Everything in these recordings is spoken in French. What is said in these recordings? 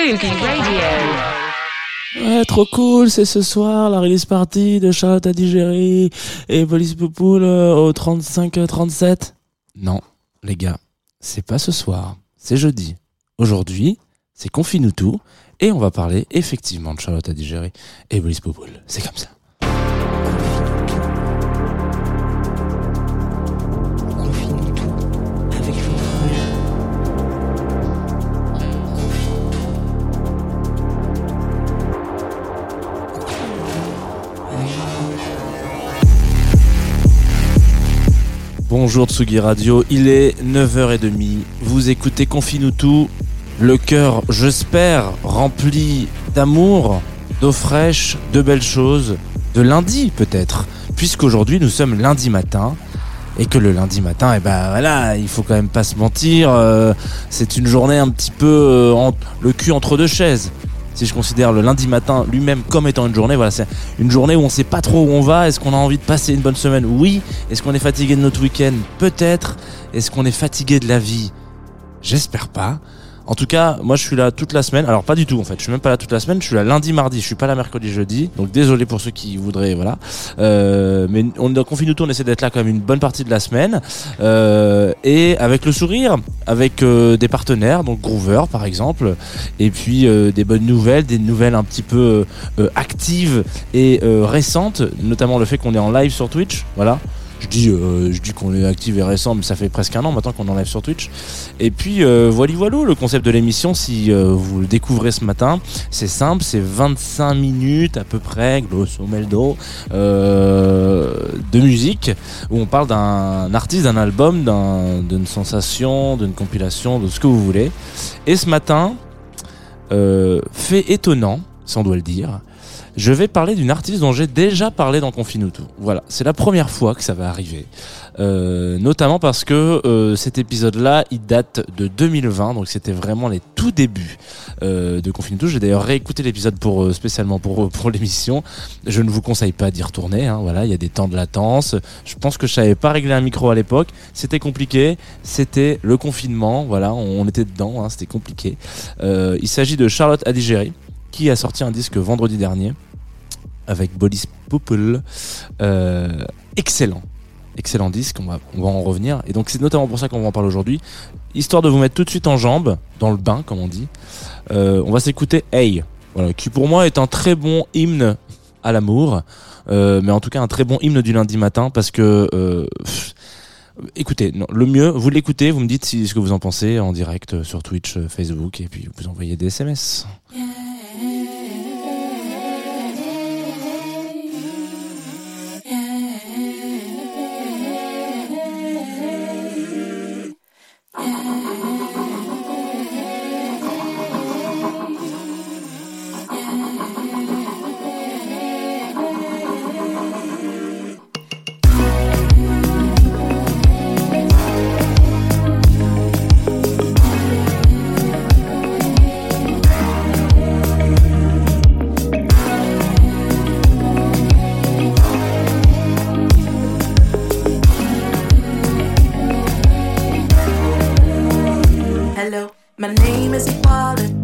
Radio. Ouais, trop cool, c'est ce soir la release party de Charlotte à Digéry et Police Poupoule euh, au 35-37. Non, les gars, c'est pas ce soir, c'est jeudi. Aujourd'hui, c'est Confine-nous tout et on va parler effectivement de Charlotte à Digéry et Police Poupoule. C'est comme ça. Bonjour Tsugi Radio, il est 9h30. Vous écoutez tout, le cœur, j'espère, rempli d'amour, d'eau fraîche, de belles choses, de lundi peut-être, puisqu'aujourd'hui nous sommes lundi matin. Et que le lundi matin, eh ben il faut quand même pas se mentir, euh, c'est une journée un petit peu euh, le cul entre deux chaises. Si je considère le lundi matin lui-même comme étant une journée, voilà, c'est une journée où on sait pas trop où on va. Est-ce qu'on a envie de passer une bonne semaine? Oui. Est-ce qu'on est fatigué de notre week-end? Peut-être. Est-ce qu'on est fatigué de la vie? J'espère pas. En tout cas, moi je suis là toute la semaine. Alors pas du tout en fait. Je suis même pas là toute la semaine. Je suis là lundi, mardi. Je suis pas là mercredi, jeudi. Donc désolé pour ceux qui voudraient, voilà. Euh, mais on dans Confine tout, on essaie d'être là quand même une bonne partie de la semaine Euh, et avec le sourire, avec euh, des partenaires, donc Groover par exemple, et puis des bonnes nouvelles, des nouvelles un petit peu actives et récentes, notamment le fait qu'on est en live sur Twitch. Voilà. Je dis, euh, je dis qu'on est actif et récent, mais ça fait presque un an maintenant qu'on est en live sur Twitch. Et puis, euh, voilà, voilà, le concept de l'émission, si euh, vous le découvrez ce matin, c'est simple, c'est 25 minutes à peu près, grosso modo, de musique, où on parle d'un artiste, d'un album, d'un- d'une sensation, d'une compilation, de ce que vous voulez. Et ce matin, fait étonnant, si on doit le dire, je vais parler d'une artiste dont j'ai déjà parlé dans Confinuto. Voilà, c'est la première fois que ça va arriver. Euh, notamment parce que euh, cet épisode-là, il date de 2020, donc c'était vraiment les tout débuts euh, de Confinuto. J'ai d'ailleurs réécouté l'épisode pour euh, spécialement pour pour l'émission. Je ne vous conseille pas d'y retourner. Hein, voilà, il y a des temps de latence. Je pense que je savais pas régler un micro à l'époque. C'était compliqué. C'était le confinement. Voilà, on, on était dedans. Hein, c'était compliqué. Euh, il s'agit de Charlotte Adigéry qui a sorti un disque vendredi dernier avec Bolis Popul. Euh, excellent. Excellent disque, on va, on va en revenir. Et donc c'est notamment pour ça qu'on en parler aujourd'hui. Histoire de vous mettre tout de suite en jambe, dans le bain comme on dit, euh, on va s'écouter Hey, voilà, qui pour moi est un très bon hymne à l'amour, euh, mais en tout cas un très bon hymne du lundi matin parce que... euh, pff, Écoutez, non, le mieux, vous l'écoutez, vous me dites ce que vous en pensez en direct sur Twitch, euh, Facebook, et puis vous envoyez des SMS. My name is Equality.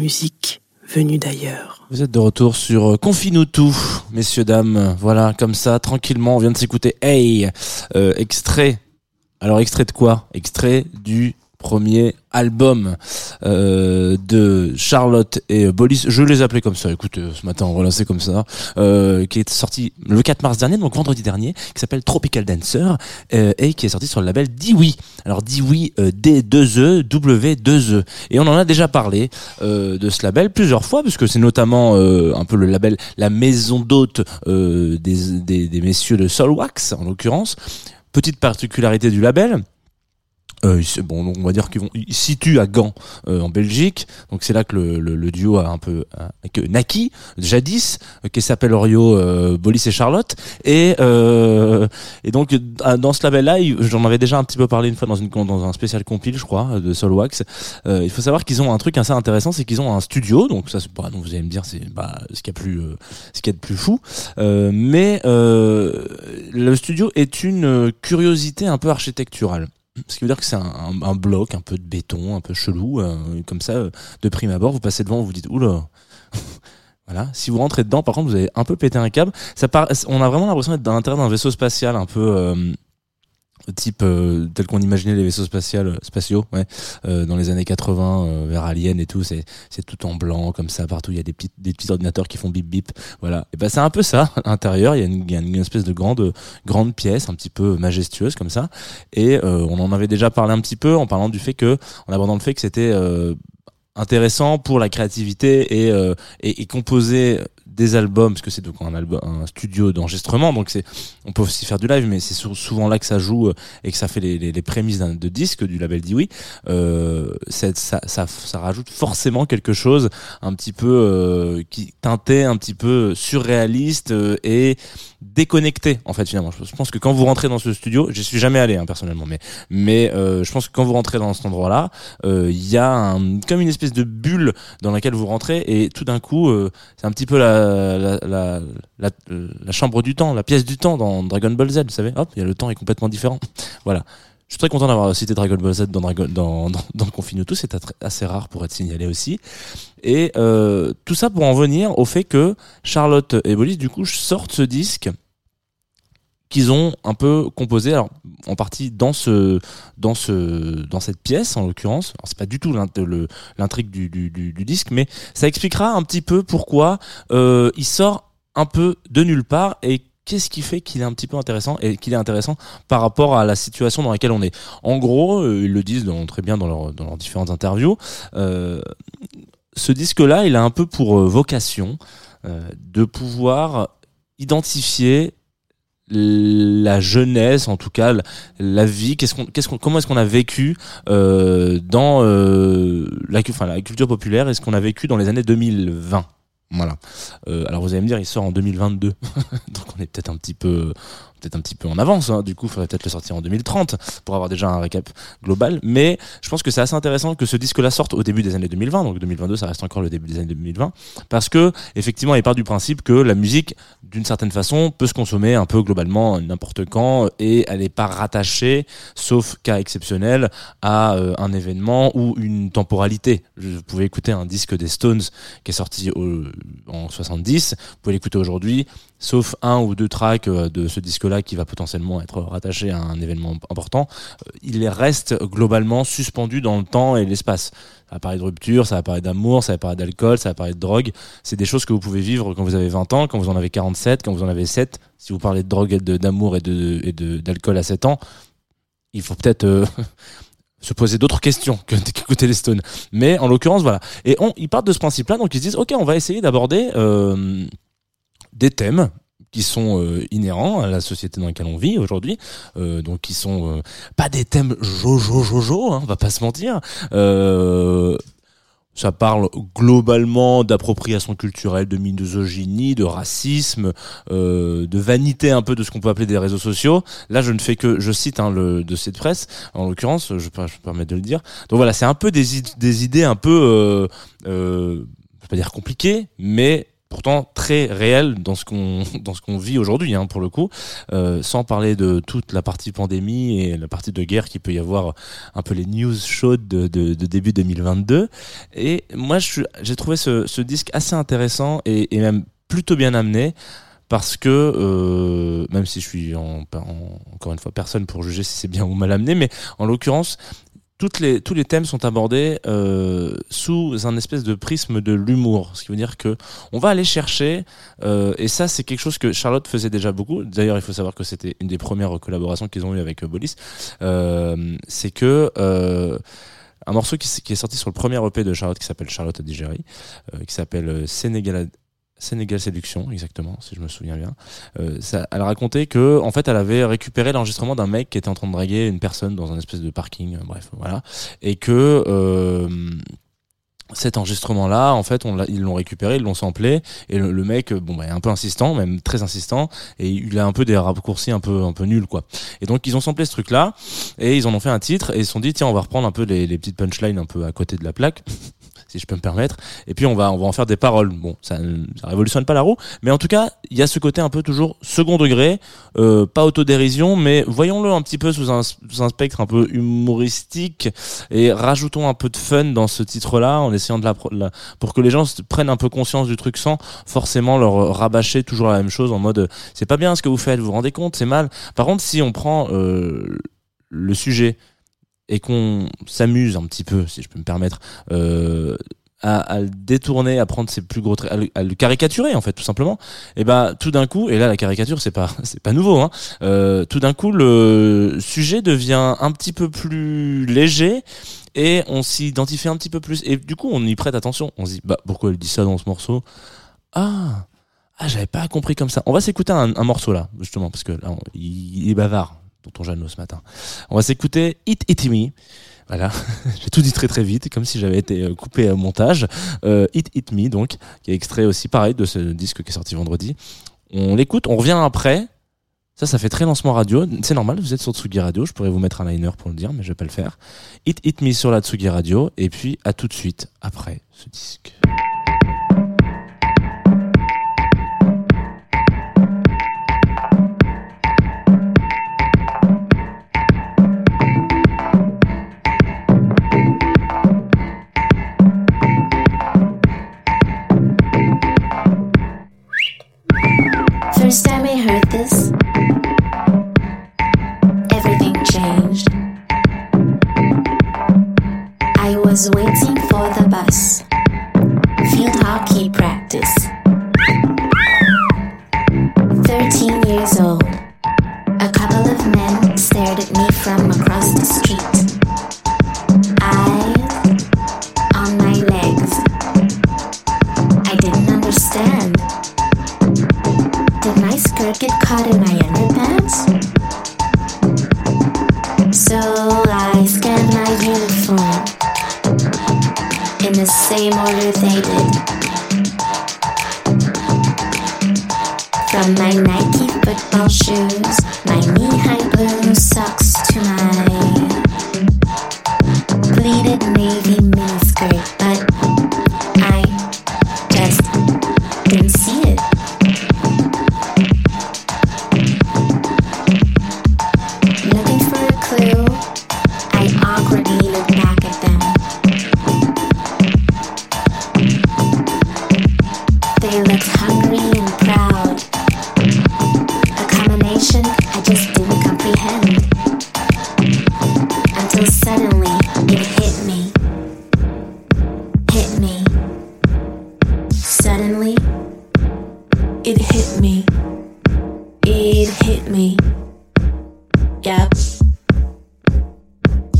Musique venue d'ailleurs. Vous êtes de retour sur euh, Confine-nous tout, messieurs, dames. Voilà, comme ça, tranquillement, on vient de s'écouter Hey, euh, extrait. Alors, extrait de quoi? Extrait du premier album euh, de Charlotte et Bolis. Je les appelais comme ça. Écoute, euh, ce matin, on relancé comme ça. Euh, qui est sorti le 4 mars dernier, donc vendredi dernier, qui s'appelle Tropical Dancer euh, et qui est sorti sur le label Diwi. Alors Diwi euh, D2E W2E. Et on en a déjà parlé euh, de ce label plusieurs fois, puisque c'est notamment un peu le label, la maison d'hôte des, des, des messieurs de Soulwax, en l'occurrence. Petite particularité du label. Euh, bon, donc on va dire qu'ils vont, ils situent à Gand, euh, en Belgique. Donc c'est là que le, le, le duo a un peu, euh, que jadis, euh, qui s'appelle Orio, euh, Bolis et Charlotte. Et euh, et donc dans ce label-là, j'en avais déjà un petit peu parlé une fois dans une dans un spécial compile, je crois, de Soulwax. Euh, il faut savoir qu'ils ont un truc assez intéressant, c'est qu'ils ont un studio. Donc ça, pas, donc vous allez me dire, c'est bah, ce qu'il y a plus, ce qu'il y a de plus fou. Mais le studio est une curiosité un peu architecturale. Ce qui veut dire que c'est un, bloc un peu de béton, un peu chelou, euh, comme ça, euh, de prime abord, vous passez devant, vous dites, oula. Voilà. Si vous rentrez dedans, par contre, vous avez un peu pété un câble. Ça part, on a vraiment l'impression d'être dans l'intérieur d'un vaisseau spatial, un peu euh, type euh, tel qu'on imaginait les vaisseaux spatiaux, spatiaux, euh, dans les années 80 euh, vers Alien et tout. C'est tout en blanc comme ça partout. Il y a des petits ordinateurs qui font bip bip. Voilà. Et ben c'est un peu ça à l'intérieur. Il y a une, espèce de grande pièce, un petit peu majestueuse comme ça. Et euh, on en avait déjà parlé un petit peu en parlant du fait que, abordant le fait que c'était euh, intéressant pour la créativité et, euh, des albums parce que c'est donc un studio d'enregistrement donc c'est on peut aussi faire du live mais c'est sou- souvent là que ça joue euh, et que ça fait les, prémices de disque du label Dewey euh, ça, ça ça rajoute forcément quelque chose un petit peu euh, qui teinté un petit peu surréaliste euh, et déconnecté en fait finalement. Je pense que quand vous rentrez dans ce studio j'y suis jamais allé hein, personnellement mais mais euh, je pense que quand vous rentrez dans cet endroit là il y a un, comme une espèce de bulle dans laquelle vous rentrez et tout d'un coup euh, c'est un petit peu la la, chambre du temps la pièce du temps dans Dragon Ball Z vous savez. Hop y a le temps est complètement différent. Voilà. Je suis très content d'avoir cité Dragon Ball Z dans, Dragon, dans, dans, dans Confine tout, c'est assez rare pour être signalé aussi. Et euh, tout ça pour en venir au fait que Charlotte et Bolis, du coup, sortent ce disque qu'ils ont un peu composé, alors en partie dans ce, dans ce, dans cette pièce en l'occurrence. Alors c'est pas du tout l'intrigue du, disque, mais ça expliquera un petit peu pourquoi euh, il sort un peu de nulle part et qu'est-ce qui fait qu'il est un petit peu intéressant et qu'il est intéressant par rapport à la situation dans laquelle on est. En gros, euh, ils le disent très bien dans, leur- dans leurs différentes interviews. euh, ce disque-là, il a un peu pour euh, vocation de pouvoir identifier la jeunesse, en tout cas la, vie, qu'est-ce qu'on, qu'est-ce qu'on, comment est-ce qu'on a vécu euh, dans euh, la, enfin, la culture populaire et ce qu'on a vécu dans les années 2020. Voilà. Euh, alors vous allez me dire, il sort en 2022, donc on est peut-être un petit peu, peut-être un petit peu en avance. hein. Du coup, il faudrait peut-être le sortir en 2030 pour avoir déjà un récap global. Mais je pense que c'est assez intéressant que ce disque-là sorte au début des années 2020. Donc 2022, ça reste encore le début des années 2020, parce que effectivement, il part du principe que la musique, d'une certaine façon, peut se consommer un peu globalement n'importe quand et elle n'est pas rattachée, sauf cas exceptionnel, à euh, un événement ou une temporalité. Vous pouvez écouter un disque des Stones qui est sorti en 70, vous pouvez l'écouter aujourd'hui, sauf un ou deux tracks euh, de ce qui va potentiellement être rattaché à un événement important, euh, il reste globalement suspendu dans le temps et l'espace. Ça va parler de rupture, ça va parler d'amour, ça va parler d'alcool, ça va parler de drogue. C'est des choses que vous pouvez vivre quand vous avez 20 ans, quand vous en avez 47, quand vous en avez 7. Si vous parlez de drogue et de- d'amour et de et de- d'alcool à 7 ans, il faut peut-être euh, se poser d'autres questions que d'écouter les Stones. Mais en l'occurrence, voilà. Et ils partent de ce principe-là, donc ils se disent, ok, on va essayer d'aborder euh, des thèmes qui sont euh, inhérents à la société dans laquelle on vit aujourd'hui, euh, donc qui sont euh, pas des thèmes jojo jojo, hein, on va pas se mentir. Euh, ça parle globalement d'appropriation culturelle, de misogynie, de racisme, euh, de vanité un peu de ce qu'on peut appeler des réseaux sociaux. Là, je ne fais que, je cite hein, le de presse, en l'occurrence, je peux, je permettre de le dire. Donc voilà, c'est un peu des, des idées un peu, euh, je vais pas dire compliquées, mais pourtant très réelles dans ce qu'on dans ce qu'on vit aujourd'hui hein, pour le coup. Euh, sans parler de toute la partie pandémie et la partie de guerre qui peut y avoir un peu les news chaudes de, de, début 2022 et moi, j'ai trouvé ce, ce disque assez intéressant et, même plutôt bien amené parce que euh, même si je suis en, en- encore une fois personne pour juger si c'est bien ou mal amené, mais en l'occurrence les, tous les thèmes sont abordés euh, sous un espèce de prisme de l'humour, ce qui veut dire que on va aller chercher, euh, et ça c'est quelque chose que Charlotte faisait déjà beaucoup. D'ailleurs, il faut savoir que c'était une des premières collaborations qu'ils ont eues avec euh, Bolis. C'est que un morceau qui, est sorti sur le premier EP de Charlotte qui s'appelle Charlotte Adigéry, euh, qui s'appelle Sénégal Sénégal Séduction, exactement, si je me souviens bien. Euh, ça, elle racontait que, en fait, elle avait récupéré l'enregistrement d'un mec qui était en train de draguer une personne dans un espèce de parking, euh, bref, voilà, et que euh, cet enregistrement-là, en fait, on ils l'ont récupéré, ils l'ont samplé, et le, mec, bon, bah, est un peu insistant, même très insistant, et il a un peu des raccourcis un peu, un peu nuls, quoi. Et donc, ils ont samplé ce truc-là, et ils en ont fait un titre, et ils se sont dit, tiens, on va reprendre un peu les, les petites punchlines un peu à côté de la plaque, si je peux me permettre, et puis on va, on va en faire des paroles. Bon, ça, ça révolutionne pas la roue, mais en tout cas, il y a ce côté un peu toujours second degré, euh, pas autodérision, mais voyons-le un petit peu sous un, sous un spectre un peu humoristique, et rajoutons un peu de fun dans ce titre-là, en essayant de la, pour que les gens prennent un peu conscience du truc sans forcément leur rabâcher toujours la même chose en mode c'est pas bien ce que vous faites, vous vous rendez compte, c'est mal. Par contre, si on prend euh, le sujet et qu'on s'amuse un petit peu, si je peux me permettre, euh, à, le détourner, à prendre ses plus gros traits, à le, caricaturer en fait, tout simplement. Et ben tout d'un coup, et là la caricature c'est pas c'est pas nouveau, hein. euh, tout d'un coup le sujet devient un petit peu plus léger et on s'identifie un petit peu plus. Et du coup on y prête attention. On se dit bah pourquoi elle dit ça dans ce morceau? Ah ah j'avais pas compris comme ça. On va s'écouter un, morceau là justement parce que là il, il est bavard. Tonton Jeannot ce matin. On va s'écouter It It Me. Voilà, j'ai tout dit très très vite, comme si j'avais été euh, coupé au montage. Euh, It It Me, donc, qui est extrait aussi pareil de ce disque qui est sorti vendredi. On l'écoute, on revient après. Ça, ça fait très lancement radio. C'est normal, vous êtes sur Tsugi Radio. Je pourrais vous mettre un liner pour le dire, mais je vais pas le faire. It It Me sur la Tsugi Radio. Et puis, à tout de suite après ce disque. Was waiting for the bus. Field hockey practice. 13 years old. A couple of men stared at me from across the street. Eyes on my legs. I didn't understand. Did my skirt get caught in my underpants? So the same order they did. From my Nike football shoes, my knee-high blue socks to my me. Yep.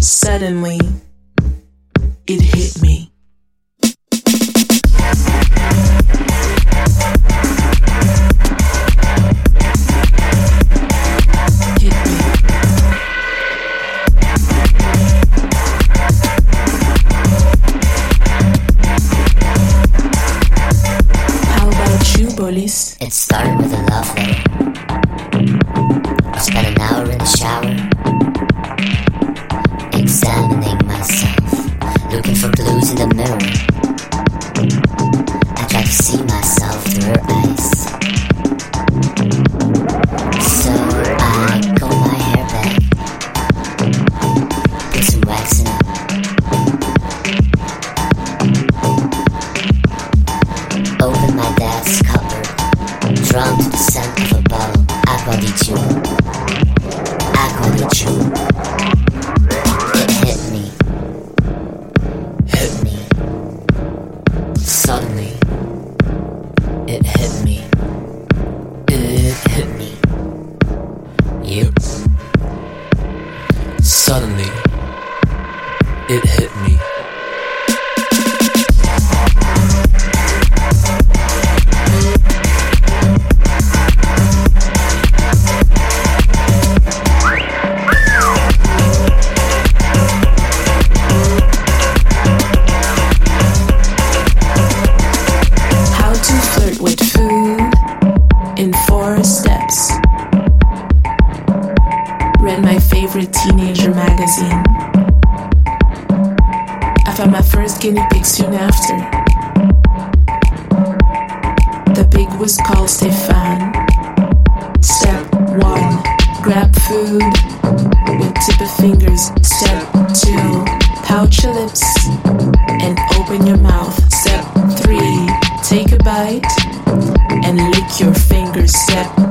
Suddenly, it hit me. you. First guinea pig soon after. The pig was called Stefan. Step one, grab food with tip of fingers. Step two, pouch your lips and open your mouth. Step three, take a bite and lick your fingers. Step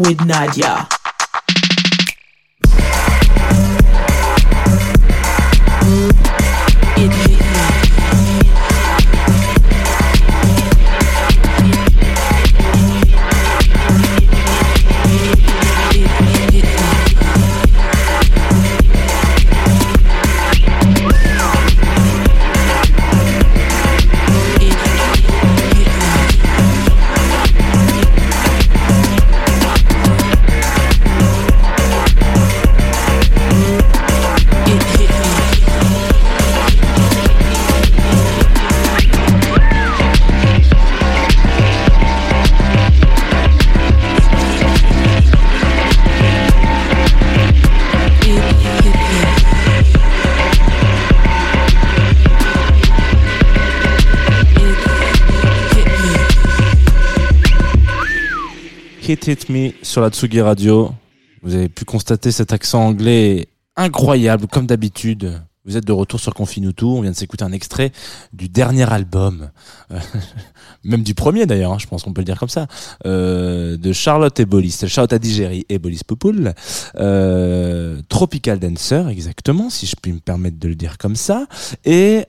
with Nadia. Hit Me sur la Tsugi Radio. Vous avez pu constater cet accent anglais incroyable, comme d'habitude. Vous êtes de retour sur Confinutu. On vient de s'écouter un extrait du dernier album, euh, même du premier d'ailleurs, hein, je pense qu'on peut le dire comme ça, euh, de Charlotte Ebolis. Charlotte Adigéry Ebolis Poupoul. Euh, Tropical Dancer, exactement, si je puis me permettre de le dire comme ça. Et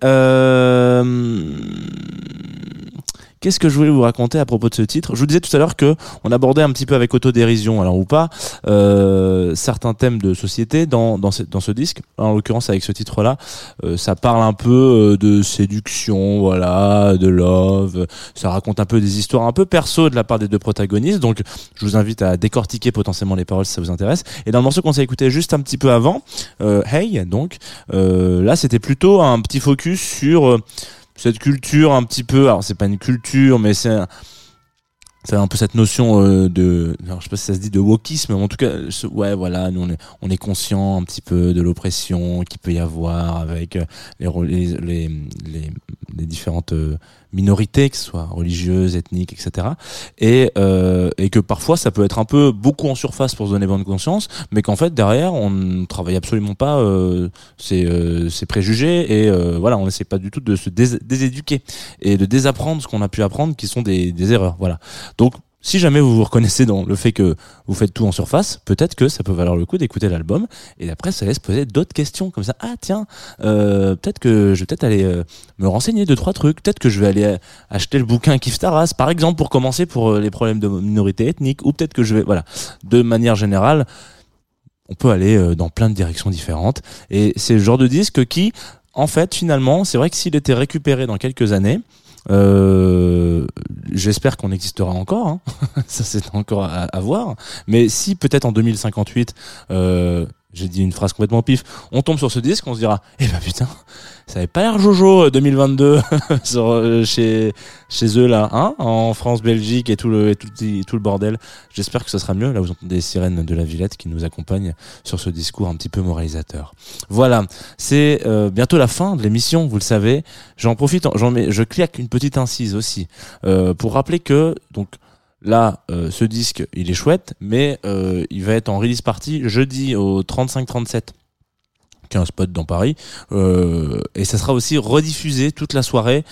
Qu'est-ce que je voulais vous raconter à propos de ce titre? Je vous disais tout à l'heure que on abordait un petit peu avec autodérision, alors ou pas, euh, certains thèmes de société dans dans ce, dans ce disque. En l'occurrence, avec ce titre-là, euh, ça parle un peu euh, de séduction, voilà, de love. Ça raconte un peu des histoires un peu perso de la part des deux protagonistes. Donc, je vous invite à décortiquer potentiellement les paroles si ça vous intéresse. Et dans le morceau qu'on s'est écouté juste un petit peu avant, euh, Hey, donc euh, là, c'était plutôt un petit focus sur euh, cette culture un petit peu alors c'est pas une culture mais c'est un- c'est un peu cette notion euh, de alors, je sais pas si ça se dit de wokisme mais en tout cas ouais voilà nous on est, on est conscient un petit peu de l'oppression qu'il peut y avoir avec euh, les les les, les, différentes euh, minorités que ce soit religieuses ethniques etc et euh, et que parfois ça peut être un peu beaucoup en surface pour se donner bonne conscience mais qu'en fait derrière on travaille absolument pas euh, ces, euh, ces préjugés et voilà on n'essaie pas du tout de se dés- déséduquer et de désapprendre ce qu'on a pu apprendre qui sont des, des erreurs voilà donc si jamais vous vous reconnaissez dans le fait que vous faites tout en surface, peut-être que ça peut valoir le coup d'écouter l'album et après ça laisse poser d'autres questions comme ça. Ah tiens, euh, peut-être que je vais peut-être aller euh, me renseigner deux trois trucs. Peut-être que je vais aller euh, acheter le bouquin Kif Taras par exemple pour commencer pour les problèmes de minorité ethnique ou peut-être que je vais voilà. De manière générale, on peut aller dans plein de directions différentes et c'est le genre de disque qui en fait finalement c'est vrai que s'il était récupéré dans quelques années euh, j'espère qu'on existera encore hein. ça c'est encore à, voir mais si peut-être en 2058 euh, j'ai dit une phrase complètement pif. On tombe sur ce disque on se dira eh ben putain ça avait pas l'air Jojo euh, 2022 sur, euh, chez chez eux là hein en France Belgique et tout le et tout, le bordel. J'espère que ça sera mieux. Là vous entendez les sirènes de la Villette qui nous accompagnent sur ce discours un petit peu moralisateur. Voilà. C'est euh, bientôt la fin de l'émission vous le savez. J'en profite j'en mets je claque une petite incise aussi euh, pour rappeler que donc Là, euh, ce disque, il est chouette, mais euh, il va être en release party jeudi au 35-37 qui est un spot dans Paris. Euh, et ça sera aussi rediffusé toute la soirée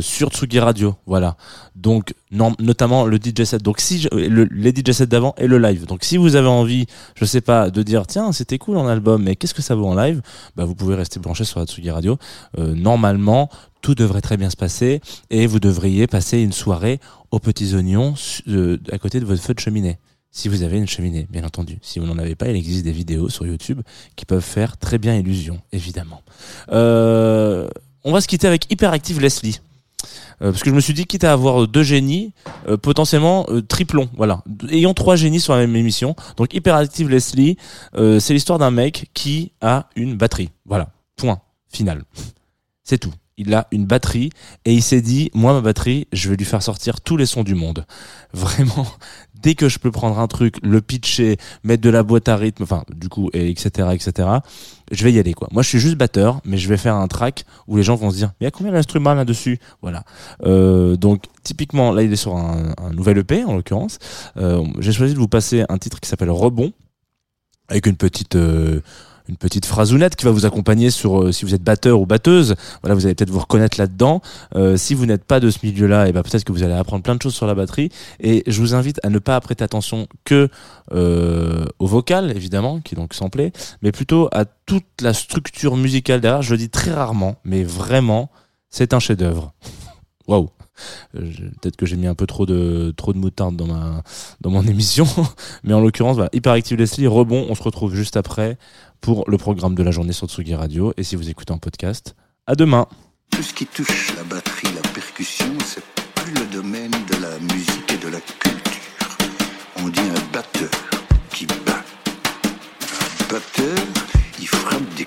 sur Tsugi Radio voilà. Donc notamment le DJ set. Donc si les DJ sets d'avant et le live. Donc si vous avez envie je sais pas de dire tiens c'était cool en album mais qu'est-ce que ça vaut en live? Bah vous pouvez rester branché sur la Tsugi Radio. Normalement tout devrait très bien se passer et vous devriez passer une soirée aux petits oignons euh, à côté de votre feu de cheminée si vous avez une cheminée, bien entendu. Si vous n'en avez pas, il existe des vidéos sur YouTube qui peuvent faire très bien illusion, évidemment. Euh, on va se quitter avec Hyperactive Leslie. Euh, parce que je me suis dit, quitte à avoir deux génies, potentiellement triplons, voilà. Ayons trois génies sur la même émission. Donc Hyperactive Leslie, c'est l'histoire d'un mec qui a une batterie. Voilà, point, final. C'est tout. Il a une batterie et il s'est dit, moi ma batterie, je vais lui faire sortir tous les sons du monde. Vraiment, dès que je peux prendre un truc, le pitcher, mettre de la boîte à rythme, enfin du coup, et etc. etc. Je vais y aller quoi. Moi je suis juste batteur, mais je vais faire un track où les gens vont se dire, mais il y a combien d'instruments là-dessus? Voilà. Euh, donc typiquement, là il est sur un, nouvel EP en l'occurrence. Euh, J'ai choisi de vous passer un titre qui s'appelle Rebond avec une petite euh, une petite phrasounette qui va vous accompagner sur euh, si vous êtes batteur ou batteuse. Voilà vous allez peut-être vous reconnaître là-dedans. Euh, si vous n'êtes pas de ce milieu-là et ben peut-être que vous allez apprendre plein de choses sur la batterie. Et je vous invite à ne pas prêter attention que euh, au vocal évidemment qui est donc samplé mais plutôt à toute la structure musicale derrière. Je le dis très rarement mais vraiment c'est un chef-d'œuvre. Waouh. Peut-être que j'ai mis un peu trop de trop de moutarde dans ma dans mon émission, mais en l'occurrence, voilà, Hyperactive Leslie, rebond. On se retrouve juste après pour le programme de la journée sur Tsugi Radio. Et si vous écoutez en podcast, à demain. Tout ce qui touche la batterie, la percussion, c'est plus le domaine de la musique et de la culture. On dit un batteur qui bat. Un batteur, il frappe des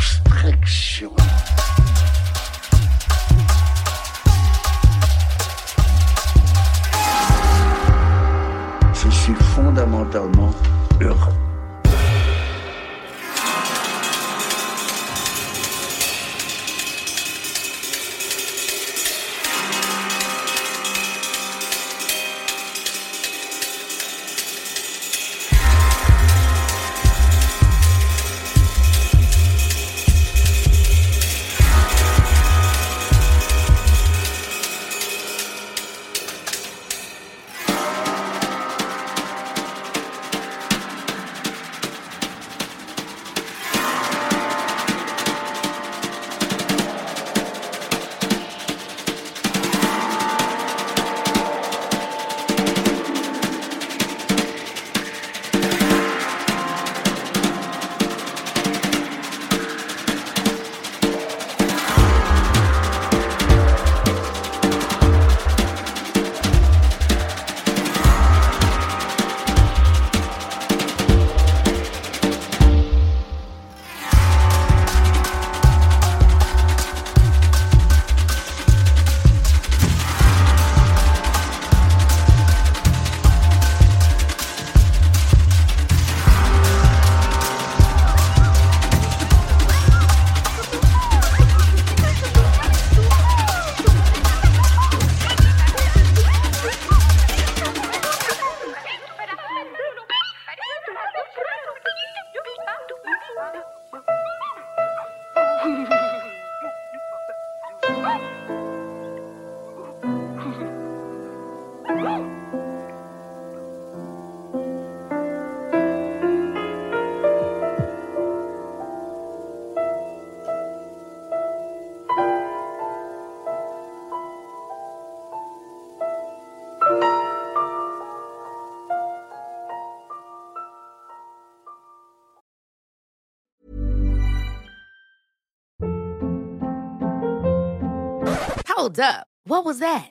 l'abstraction. Je suis fondamentalement heureux. Hold up. What was that?